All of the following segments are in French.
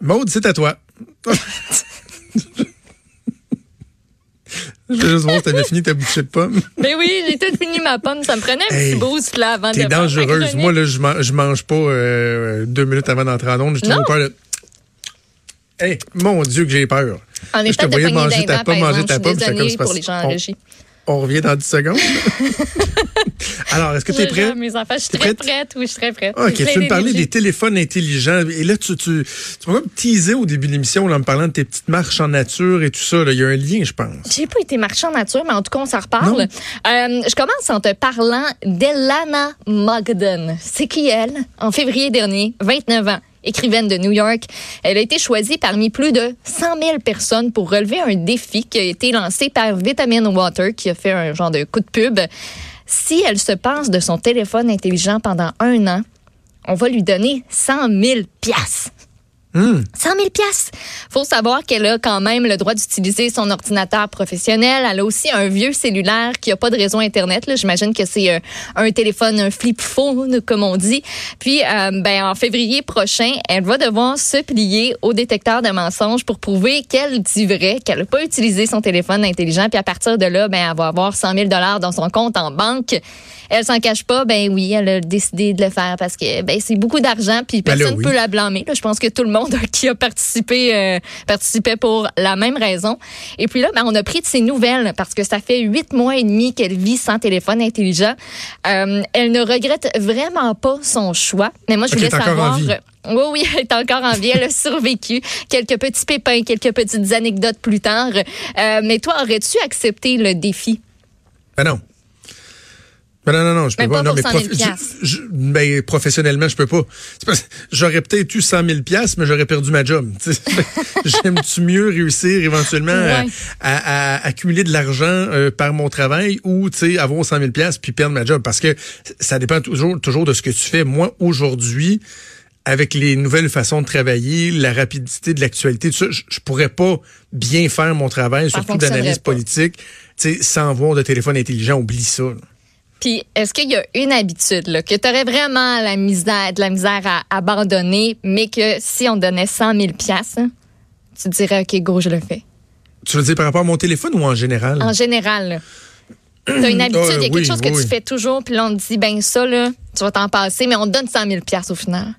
Maude, c'est à toi. Je vais juste voir si t'avais fini ta bouchée de pomme. Ben oui, j'ai tout fini ma pomme. Ça me prenait un Hey, petit boost là avant de T'es dangereuse. Moi, là, je mange, je mange pas euh, deux minutes avant d'entrer en onde. J'ai toujours peur de... Hey, mon Dieu que j'ai peur. Est Je te voyais manger ta pomme, manger ta Je suis pomme. j'étais comme, désolée pour les gens en régie. On revient dans 10 secondes. Alors, est-ce que t'es Je prêt? mes enfants. Je suis très prête? prête. Oui, je suis très prête. OK, tu veux me parler des téléphones intelligents. Et là, tu, tu, tu m'as teasé au début de l'émission en me parlant de tes petites marches en nature et tout ça. là. Il y a un lien, je pense. J'ai pas été marchand nature, mais en tout cas, on s'en reparle. Euh, je commence en te parlant d'Elana Mogden. C'est qui elle? En février dernier, 29 ans. Écrivaine de New York, elle a été choisie parmi plus de 100 000 personnes pour relever un défi qui a été lancé par Vitamin Water, qui a fait un genre de coup de pub. Si elle se passe de son téléphone intelligent pendant un an, on va lui donner 100 000 piastres. Hum. 100 000 pièces. Faut savoir qu'elle a quand même le droit d'utiliser son ordinateur professionnel. Elle a aussi un vieux cellulaire qui a pas de réseau internet. J'imagine que c'est euh, un téléphone, un flip phone, comme on dit. Puis, euh, ben en février prochain, elle va devoir se plier au détecteur de mensonges pour prouver qu'elle dit vrai, qu'elle n'a pas utilisé son téléphone intelligent. Puis à partir de là, ben elle va avoir 100 000 dollars dans son compte en banque. Elle s'en cache pas. Ben oui, elle a décidé de le faire parce que ben c'est beaucoup d'argent. Puis Ben personne oui. peut la blâmer. Là, je pense que tout le monde qui a participé euh, participait pour la même raison. Et puis là, ben, on a pris de ses nouvelles parce que ça fait huit mois et demi qu'elle vit sans téléphone intelligent. Euh, elle ne regrette vraiment pas son choix. Mais moi, je voulais savoir. vie. Oui, oui, elle est encore en vie. Elle a survécu. Quelques petits pépins, quelques petites anecdotes plus tard. Euh, mais toi, aurais-tu accepté le défi? Ben non. Non, non, non, je peux Même pas. pas non, pour 100 000 je- je- ben, professionnellement, je peux pas. J'aurais peut-être eu 100 000 piastres, mais j'aurais perdu ma job. J'aime-tu mieux réussir éventuellement à- Ouais. à, à accumuler de l'argent euh, par mon travail ou avoir 100 000 piastres puis perdre ma job? Parce que ça dépend toujours, toujours de ce que tu fais. Moi, aujourd'hui, avec les nouvelles façons de travailler, la rapidité de l'actualité, je, je pourrais pas bien faire mon travail, surtout d'analyse politique, sans voir de téléphone intelligent. Oublie ça. là. Puis, est-ce qu'il y a une habitude là, que tu aurais vraiment la misère, de la misère à abandonner, mais que si on donnait 100 000 piastres, hein, tu dirais, OK, go, je le fais? Tu veux dire par rapport à mon téléphone ou en général? En général, là. T'as une habitude, il y a quelque oui, chose que oui, tu fais toujours, puis là, on te dit, ben ça, là, tu vas t'en passer, mais on te donne 100 000 piastres au final.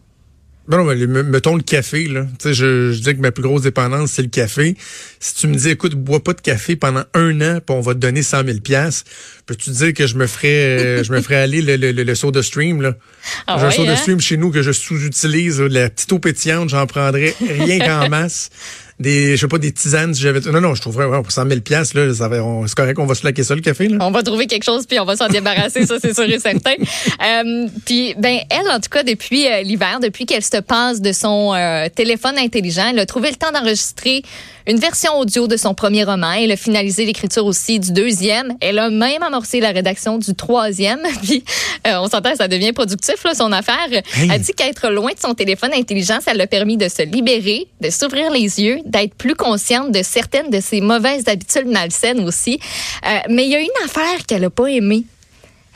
Ben non, mais mettons le café, là. Tu sais, je, je dis que ma plus grosse dépendance, c'est le café. Si tu me dis, écoute, bois pas de café pendant un an, puis on va te donner 100 000 piastres, peux-tu dire que je me ferais, euh, je me ferais aller le, le, le, le soda stream, là? Ah J'ai un soda hein? stream chez nous que je sous-utilise, la petite eau pétillante, j'en prendrais rien qu'en masse. Des, je sais pas, des tisanes, si j'avais, non, non, je trouverais, ouais, pour 100 000 piastres, là, ça va, on- c'est correct, on va se laquer ça, le café, là. On va trouver quelque chose puis on va s'en débarrasser, ça c'est sûr et certain. Euh, puis ben elle en tout cas depuis euh, l'hiver, depuis qu'elle se passe de son euh, téléphone intelligent, elle a trouvé le temps d'enregistrer une version audio de son premier roman. Elle a finalisé l'écriture aussi du deuxième. Elle a même amorcé la rédaction du troisième. Puis euh, on s'entend, ça devient productif là, son affaire. Hey. Elle dit qu'être loin de son téléphone intelligent, ça l'a permis de se libérer, de s'ouvrir les yeux, d'être plus consciente de certaines de ses mauvaises habitudes malsaines aussi. Euh, mais il y a une affaire qu'elle n'a pas aimée.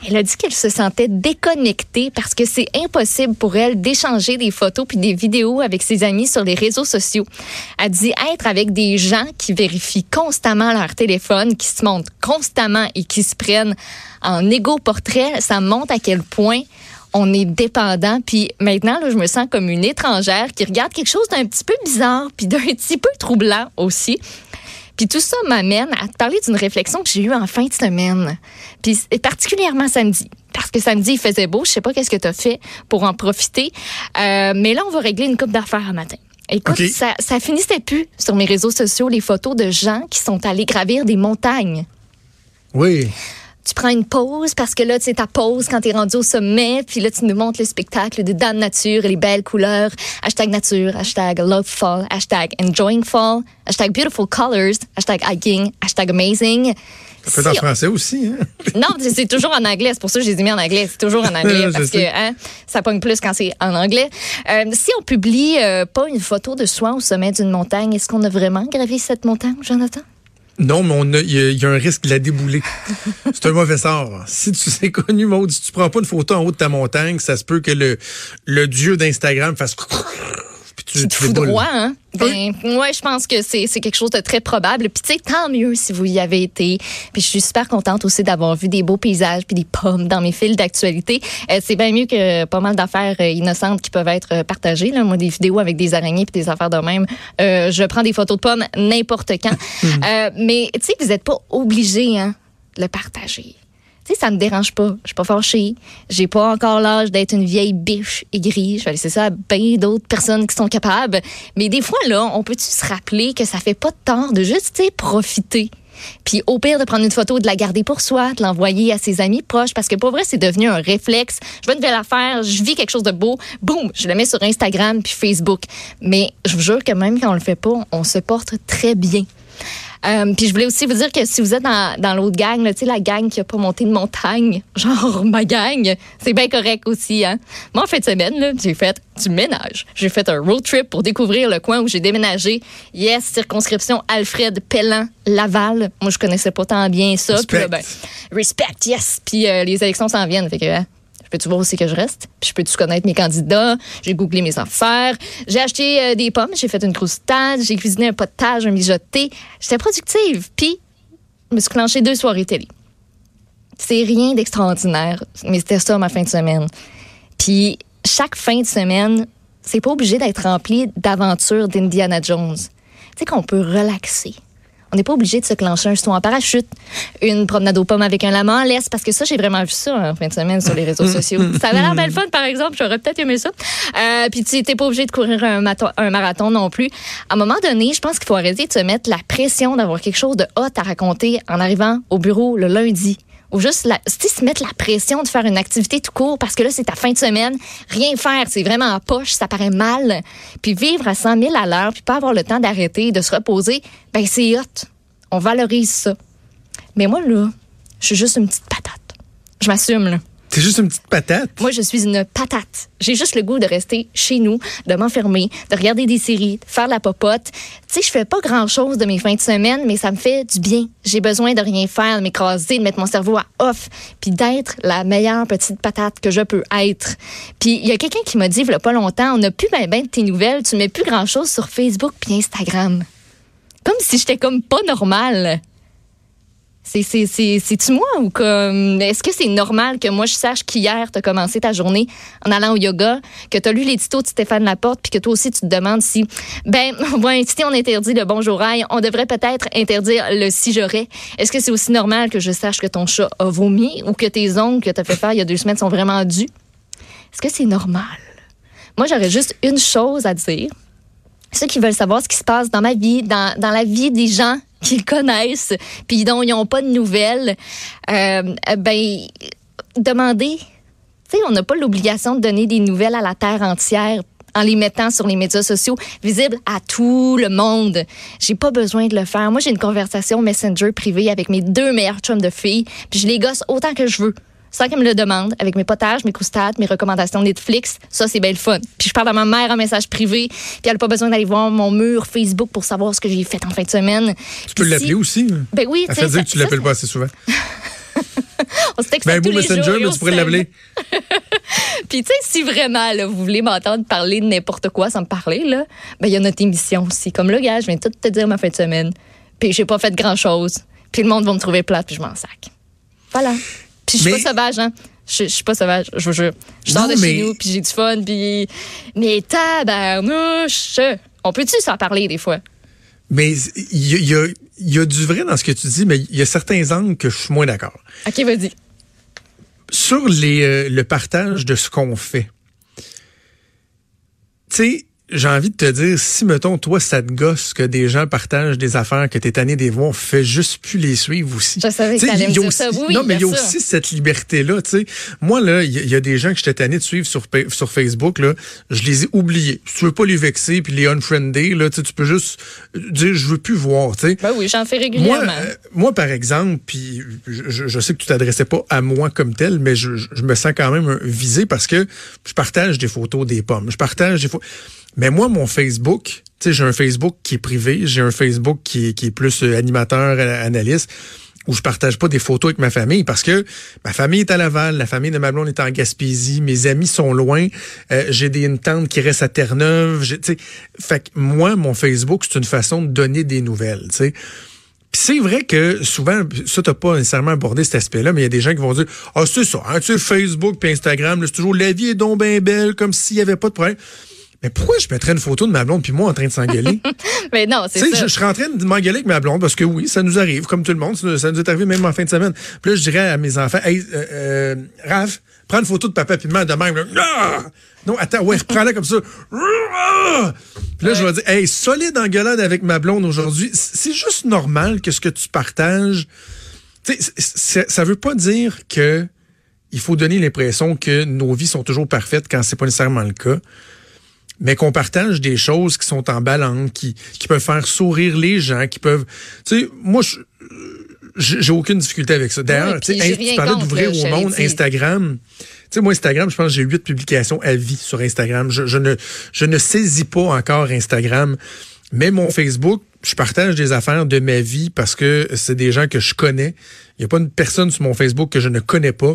Elle a dit qu'elle se sentait déconnectée parce que c'est impossible pour elle d'échanger des photos puis des vidéos avec ses amis sur les réseaux sociaux. Elle dit être avec des gens qui vérifient constamment leur téléphone, qui se montrent constamment et qui se prennent en égo portrait. Ça montre à quel point on est dépendant. Puis maintenant, là, je me sens comme une étrangère qui regarde quelque chose d'un petit peu bizarre puis d'un petit peu troublant aussi. Puis tout ça m'amène à te parler d'une réflexion que j'ai eue en fin de semaine. Puis et particulièrement samedi. Parce que samedi, il faisait beau. Je sais pas qu'est-ce que tu as fait pour en profiter. Euh, mais là, on va régler une coupe d'affaires un matin. Écoute, ça, ça finissait plus sur mes réseaux sociaux, les photos de gens qui sont allés gravir des montagnes. Oui. Tu prends une pause parce que là, tu sais, ta pause quand tu es rendu au sommet, puis là, tu nous montres le spectacle de Dame Nature et les belles couleurs. Hashtag nature, hashtag love fall, hashtag enjoying fall, hashtag beautiful colors, hashtag hiking, hashtag amazing. Ça peut être en français aussi. Hein? Non, c'est toujours en anglais. C'est pour ça que j'ai mis en anglais. C'est toujours en anglais parce que hein, ça pogne plus quand c'est en anglais. Euh, si on publie euh, pas une photo de soi au sommet d'une montagne, est-ce qu'on a vraiment gravi cette montagne, Jonathan? Non, mais on a- il y, a- il y a un risque de la débouler. C'est un mauvais sort. Si tu sais connu, Maud, si tu prends pas une photo en haut de ta montagne, ça se peut que le, le dieu d'Instagram fasse tu, te fous droit, hein? Ben, ouais, je pense que c'est c'est quelque chose de très probable. Puis, tu sais, tant mieux si vous y avez été. Puis, je suis super contente aussi d'avoir vu des beaux paysages puis des pommes dans mes fils d'actualité. Euh, c'est bien mieux que pas mal d'affaires euh, innocentes qui peuvent être euh, partagées. Là. Moi, des vidéos avec des araignées puis des affaires de même. Euh, je prends des photos de pommes n'importe quand. Euh, mais, tu sais, vous n'êtes pas obligé, hein, de le partager. Tu sais, ça me dérange pas. Je suis pas fâchée. J'ai pas encore l'âge d'être une vieille biche aigrie. Je vais laisser ça à bien d'autres personnes qui sont capables. Mais des fois, là, on peut-tu se rappeler que ça fait pas de tort de juste, tu profiter? Puis au pire de prendre une photo, de la garder pour soi, de l'envoyer à ses amis proches, parce que pour vrai, c'est devenu un réflexe. Je veux une nouvelle affaire, je vis quelque chose de beau, boum, je le mets sur Instagram puis Facebook. Mais je vous jure que même quand on le fait pas, on se porte très bien. Euh, puis je voulais aussi vous dire que si vous êtes dans, dans l'autre gang, là, tu sais, la gang qui a pas monté de montagne, genre ma gang, c'est bien correct aussi. Hein? Moi, en fin de semaine, j'ai fait du ménage. J'ai fait un road trip pour découvrir le coin où j'ai déménagé. Yes, circonscription Alfred Pellan, Laval. Moi, je connaissais pas tant bien ça. Puis là, ben, respect, yes. Puis euh, les élections s'en viennent. Fait que, hein, peux-tu voir aussi que je reste? Puis je peux-tu connaître mes candidats? J'ai googlé mes affaires. J'ai acheté euh, des pommes. J'ai fait une croustade. J'ai cuisiné un potage, un mijoté. J'étais productive. Puis, je me suis clenché deux soirées télé. C'est rien d'extraordinaire, mais c'était ça ma fin de semaine. Puis, chaque fin de semaine, c'est pas obligé d'être rempli d'aventures d'Indiana Jones. Tu sais qu'on peut relaxer. On n'est pas obligé de se clencher un saut en parachute, une promenade aux pommes avec un lama en laisse, parce que ça, j'ai vraiment vu ça en fin de semaine sur les réseaux sociaux. Ça avait l'air belle fun, par exemple. J'aurais peut-être aimé ça. Euh, puis tu n'es pas obligé de courir un, un marathon non plus. À un moment donné, je pense qu'il faut arrêter de se mettre la pression d'avoir quelque chose de hot à raconter en arrivant au bureau le lundi. Ou juste la, se mettre la pression de faire une activité tout court parce que là, c'est ta fin de semaine. Rien faire, c'est vraiment en poche, ça paraît mal. Puis vivre à 100 000 à l'heure, puis pas avoir le temps d'arrêter, de se reposer, ben c'est hot. On valorise ça. Mais moi, là, je suis juste une petite patate. Je m'assume, là. T'es juste une petite patate? Moi, je suis une patate. J'ai juste le goût de rester chez nous, de m'enfermer, de regarder des séries, de faire de la popote. Tu sais, je fais pas grand-chose de mes fins de semaine, mais ça me fait du bien. J'ai besoin de rien faire, de m'écraser, de mettre mon cerveau à off, puis d'être la meilleure petite patate que je peux être. Puis il y a quelqu'un qui m'a dit, il y a pas longtemps, on n'a plus ben ben de tes nouvelles, tu mets plus grand-chose sur Facebook puis Instagram. Comme si j'étais comme pas normale. C'est, c'est, c'est, c'est-tu moi ou comme. Est-ce que c'est normal que moi je sache qu'hier t'as commencé ta journée en allant au yoga, que t'as lu l'édito de Stéphane Laporte, puis que toi aussi tu te demandes si. Ben, ouais, si on interdit le bonjour aïe, on devrait peut-être interdire le si j'aurais. Est-ce que c'est aussi normal que je sache que ton chat a vomi ou que tes ongles que t'as fait faire il y a deux semaines sont vraiment dus? Est-ce que c'est normal? Moi, j'aurais juste une chose à dire. Ceux qui veulent savoir ce qui se passe dans ma vie, dans, dans la vie des gens qu'ils connaissent, puis dont ils n'ont pas de nouvelles, euh, ben, demandez. Tu sais, on n'a pas l'obligation de donner des nouvelles à la terre entière en les mettant sur les médias sociaux, visibles à tout le monde. J'ai pas besoin de le faire. Moi, j'ai une conversation Messenger privée avec mes deux meilleurs chums de filles, puis je les gosse autant que je veux sans qu'elle me le demande, avec mes potages, mes croustades, mes recommandations Netflix. Ça, c'est bien le fun. Puis je parle à ma mère en message privé, puis elle n'a pas besoin d'aller voir mon mur Facebook pour savoir ce que j'ai fait en fin de semaine. Tu peux l'appeler si- aussi. hein? Ben oui, tu sais, dire que tu l'appelles pas assez souvent. On se texte Ben, tous les jours Messenger, mais on tu pourrais l'appeler. Puis tu sais, si vraiment là, vous voulez m'entendre parler de n'importe quoi sans me parler, là, ben il y a notre émission aussi. Comme là, gars, je viens tout te dire ma fin de semaine. Puis j'ai pas fait grand chose. Puis le monde va me trouver plate, puis je m'en sac. Voilà. Puis je suis Mais- pas sauvage, hein. Je je suis pas sauvage, je vous jure. Je sors de mais- chez nous, puis j'ai du fun, puis... Mais tabarnouche! On peut-tu s'en parler des fois? Mais il y, a- y a du vrai dans ce que tu dis, mais il y a certains angles que je suis moins d'accord. OK, vas-y. Sur les, euh, le partage de ce qu'on fait, tu sais, j'ai envie de te dire, si, mettons, toi, ça te gosse que des gens partagent des affaires que t'es tanné des voir, fais juste plus les suivre aussi. Je savais que t'allais me dire aussi- ça. Oui, non, mais il y a aussi cette liberté-là, tu sais. Moi, là, il y, a- il y a des gens que j'étais tanné de suivre sur, sur Facebook, là, je les ai oubliés. Si tu veux pas les vexer puis les unfriender, là, tu peux juste dire, je veux plus voir, tu sais. Ben oui, j'en fais Moi, régulièrement. euh, moi, par exemple, puis je, sais que tu t'adressais pas à moi comme tel, mais je, je- me sens quand même visé parce que je partage des photos des pommes. Je partage des photos. Mais moi, mon Facebook, tu sais, j'ai un Facebook qui est privé, j'ai un Facebook qui, est- qui est plus euh, animateur, euh, analyste où je partage pas des photos avec ma famille parce que ma famille est à Laval, la famille de ma blonde est en Gaspésie, mes amis sont loin, euh, j'ai des une tante qui reste à Terre-Neuve, fait que moi mon Facebook c'est une façon de donner des nouvelles, tu sais. C'est vrai que souvent, ça, t'as pas nécessairement abordé cet aspect-là, mais il y a des gens qui vont dire Ah, c'est ça, hein, tu sais, Facebook puis Instagram, c'est toujours la vie est donc bien belle, comme s'il y avait pas de problème. Mais pourquoi je mettrais une photo de ma blonde puis moi en train de s'engueuler? Mais non, c'est ça. je, je serais en train de m'engueuler avec ma blonde parce que oui, ça nous arrive, comme tout le monde. Ça, ça nous est arrivé même en fin de semaine. Puis là, je dirais à mes enfants, hey, euh, euh, Raph, prends une photo de papa puis de maman de même. là. Ah! Non, attends, ouais, reprends-la comme ça. Puis là, je vais dire, hey, solide engueulade avec ma blonde aujourd'hui. C'est juste normal que ce que tu partages. Tu sais, ça veut pas dire que il faut donner l'impression que nos vies sont toujours parfaites quand c'est pas nécessairement le cas mais qu'on partage des choses qui sont en balance, qui, qui peuvent faire sourire les gens, qui peuvent... Tu sais, moi, je- j'ai aucune difficulté avec ça. D'ailleurs, Oui, tu parlais d'ouvrir au monde dit. Instagram. Tu sais, moi, Instagram, je pense que j'ai huit publications à vie sur Instagram. Je, je ne, je ne saisis pas encore Instagram. Mais mon Facebook, je partage des affaires de ma vie parce que c'est des gens que je connais. Il n'y a pas une personne sur mon Facebook que je ne connais pas.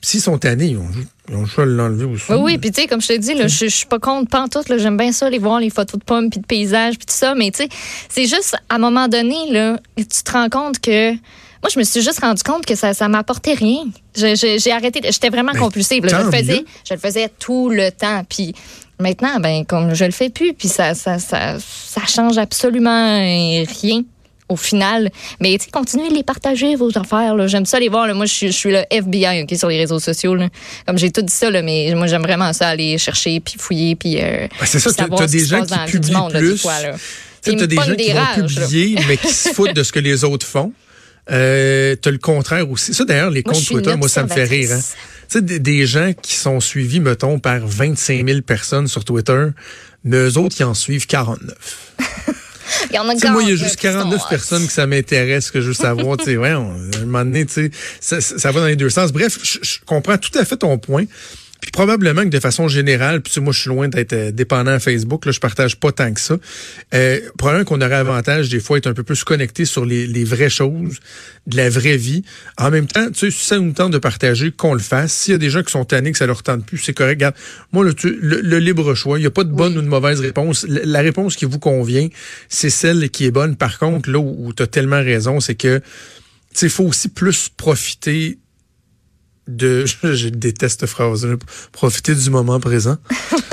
S'ils sont tannés, ils ont, ils ont le choix de l'enlever aussi. Oui, oui, puis tu sais, comme je te dis, là, je, je suis pas contre pantoute, j'aime bien ça, les voir les photos de pommes, puis de paysages, puis tout ça, mais tu sais, c'est juste, à un moment donné, là, tu te rends compte que... Moi, je me suis juste rendu compte que ça ça m'apportait rien. J'ai arrêté, j'étais vraiment Ben, compulsive. là. je, le faisais, mieux. je le faisais tout le temps, puis maintenant, ben comme je le fais plus, puis ça, ça, ça, ça change absolument rien au final. Mais tu sais, continuez de les partager, vos affaires. J'aime ça les voir. là. Moi, je suis, je suis le FBI ok, sur les réseaux sociaux. là. Comme j'ai tout dit ça, là, mais moi, j'aime vraiment ça, aller chercher, puis fouiller, puis euh, Ben, c'est ça, t'as ce des gens qui du publient monde, plus. Tu t'as des gens qui vont publier, mais qui se foutent de ce que les autres font. Euh, t'as le contraire aussi. Ça, d'ailleurs, les Moi, comptes Twitter, moi, ça me fait rire. Hein. Tu sais, des, des gens qui sont suivis, mettons, par 25 000 personnes sur Twitter, mais eux autres, qui en suivent 49. Il y en a Tu sais, moi, il y a 40, là, juste qui sont 49 hot. personnes que ça m'intéresse, que je veux savoir. tu sais, ouais, on- à un moment donné, tu sais, ça, ça- va dans les deux sens. Bref, je comprends tout à fait ton point. Puis probablement que de façon générale, puis tu sais, moi je suis loin d'être euh, dépendant à Facebook, là, je partage pas tant que ça. Euh, probablement qu'on aurait avantage des fois être un peu plus connecté sur les, les vraies choses, de la vraie vie. En même temps, tu sais, si ça nous tente de partager, qu'on le fasse. S'il y a des gens qui sont tannés, que ça leur tente plus, c'est correct. Regarde, moi, le, tu- le, le libre choix, il n'y a pas de bonne ou de mauvaise réponse. La, la réponse qui vous convient, c'est celle qui est bonne. Par contre, là où, tu as tellement raison, c'est que tu sais, il faut aussi plus profiter de je déteste cette phrase profiter du moment présent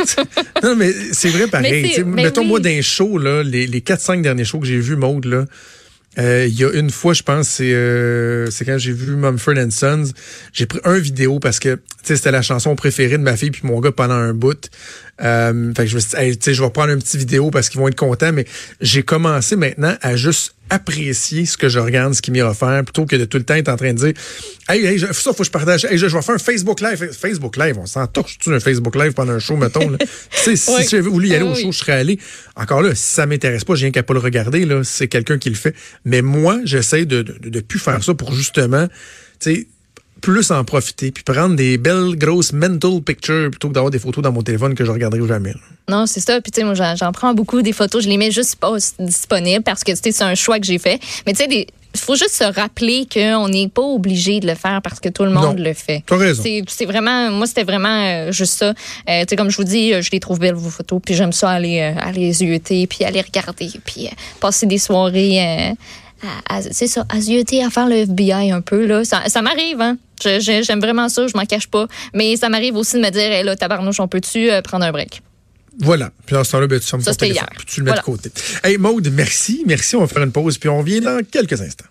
non mais c'est vrai Mais pareil sais, mais mettons oui. moi d'un show là les, les 4-5 derniers shows que j'ai vus Maude là euh, il y a une fois, je pense, c'est euh, c'est quand j'ai vu Mumford and Sons. J'ai pris un vidéo parce que tu sais, c'était la chanson préférée de ma fille puis mon gars pendant un bout. Euh, fait que je me suis dit, Hey, tu sais, je vais prendre une petite vidéo parce qu'ils vont être contents. Mais j'ai commencé maintenant à juste apprécier ce que je regarde, ce qui m'est offert, plutôt que de tout le temps être en train de dire, hey, hey, je- ça faut que je partage. Hey, je, je vais faire un Facebook Live. Facebook Live, on s'en torche tu un Facebook Live pendant un show, mettons. Là. tu sais, si Oui. j'avais voulu y aller Ah au oui. show, je serais allé. Encore là, si ça m'intéresse pas, j'ai rien qu'à pas le regarder. Là, c'est quelqu'un qui le fait. Mais moi, j'essaie de, de, de plus faire ça pour justement, tu sais, plus en profiter, puis prendre des belles grosses mental pictures plutôt que d'avoir des photos dans mon téléphone que je regarderai jamais. Non, c'est ça. Puis, tu sais, moi, j'en, prends beaucoup des photos. Je les mets juste pas disponibles parce que, tu sais, c'est un choix que j'ai fait. Mais, tu sais, des- il faut juste se rappeler qu'on n'est pas obligé de le faire parce que tout le monde Non. le fait. T'as raison. C'est, vraiment, moi, c'était vraiment euh, juste ça. Euh, tu sais, comme je vous dis, euh, je les trouve belles, vos photos. Puis, j'aime ça aller, aller zioter, puis aller regarder, puis passer des soirées. euh, c'est ça, à zioter, à faire le FBI un peu. Là. Ça, ça m'arrive, hein. J'aime vraiment ça, je m'en cache pas. Mais ça m'arrive aussi de me dire, hey, là, tabarnouche, on peut-tu euh, prendre un break? Voilà. Puis dans ce temps-là, ben, tu fermes Ça, ton téléphone, hier. puis tu le mets Voilà. de côté. Hey, Maude, merci. Merci. On va faire une pause, puis on revient dans quelques instants.